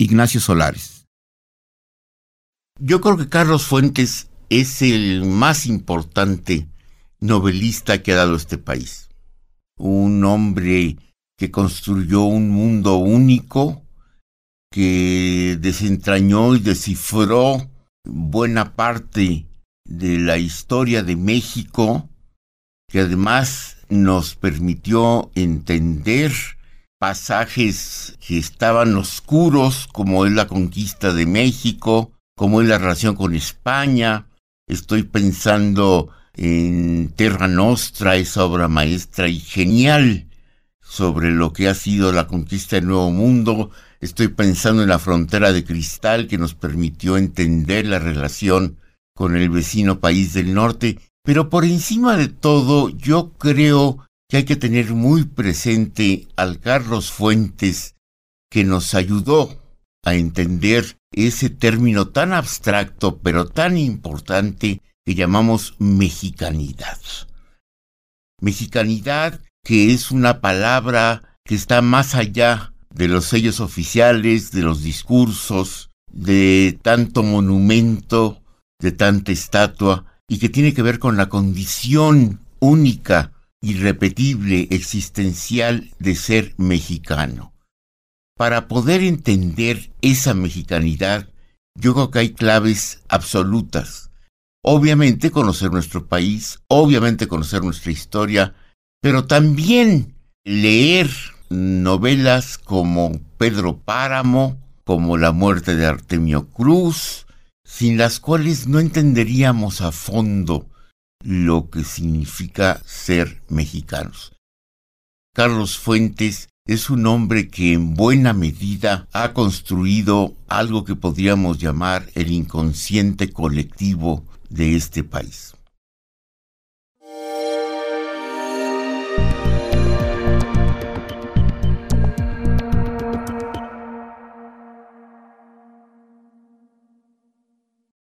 Ignacio Solares. Yo creo que Carlos Fuentes es el más importante novelista que ha dado este país. Un hombre que construyó un mundo único, que desentrañó y descifró buena parte de la historia de México, que además nos permitió entender pasajes que estaban oscuros, como es la conquista de México, como es la relación con España. Estoy pensando en Terra Nostra, esa obra maestra y genial sobre lo que ha sido la conquista del Nuevo Mundo. Estoy pensando en la frontera de cristal que nos permitió entender la relación con el vecino país del norte. Pero por encima de todo, yo creo que hay que tener muy presente al Carlos Fuentes que nos ayudó a entender ese término tan abstracto pero tan importante que llamamos mexicanidad. Mexicanidad que es una palabra que está más allá de los sellos oficiales, de los discursos, de tanto monumento, de tanta estatua, y que tiene que ver con la condición única, irrepetible, existencial de ser mexicano. Para poder entender esa mexicanidad, yo creo que hay claves absolutas. Obviamente conocer nuestro país, obviamente conocer nuestra historia, pero también leer novelas como Pedro Páramo, como La muerte de Artemio Cruz, sin las cuales no entenderíamos a fondo lo que significa ser mexicanos. Carlos Fuentes es un hombre que en buena medida ha construido algo que podríamos llamar el inconsciente colectivo de este país.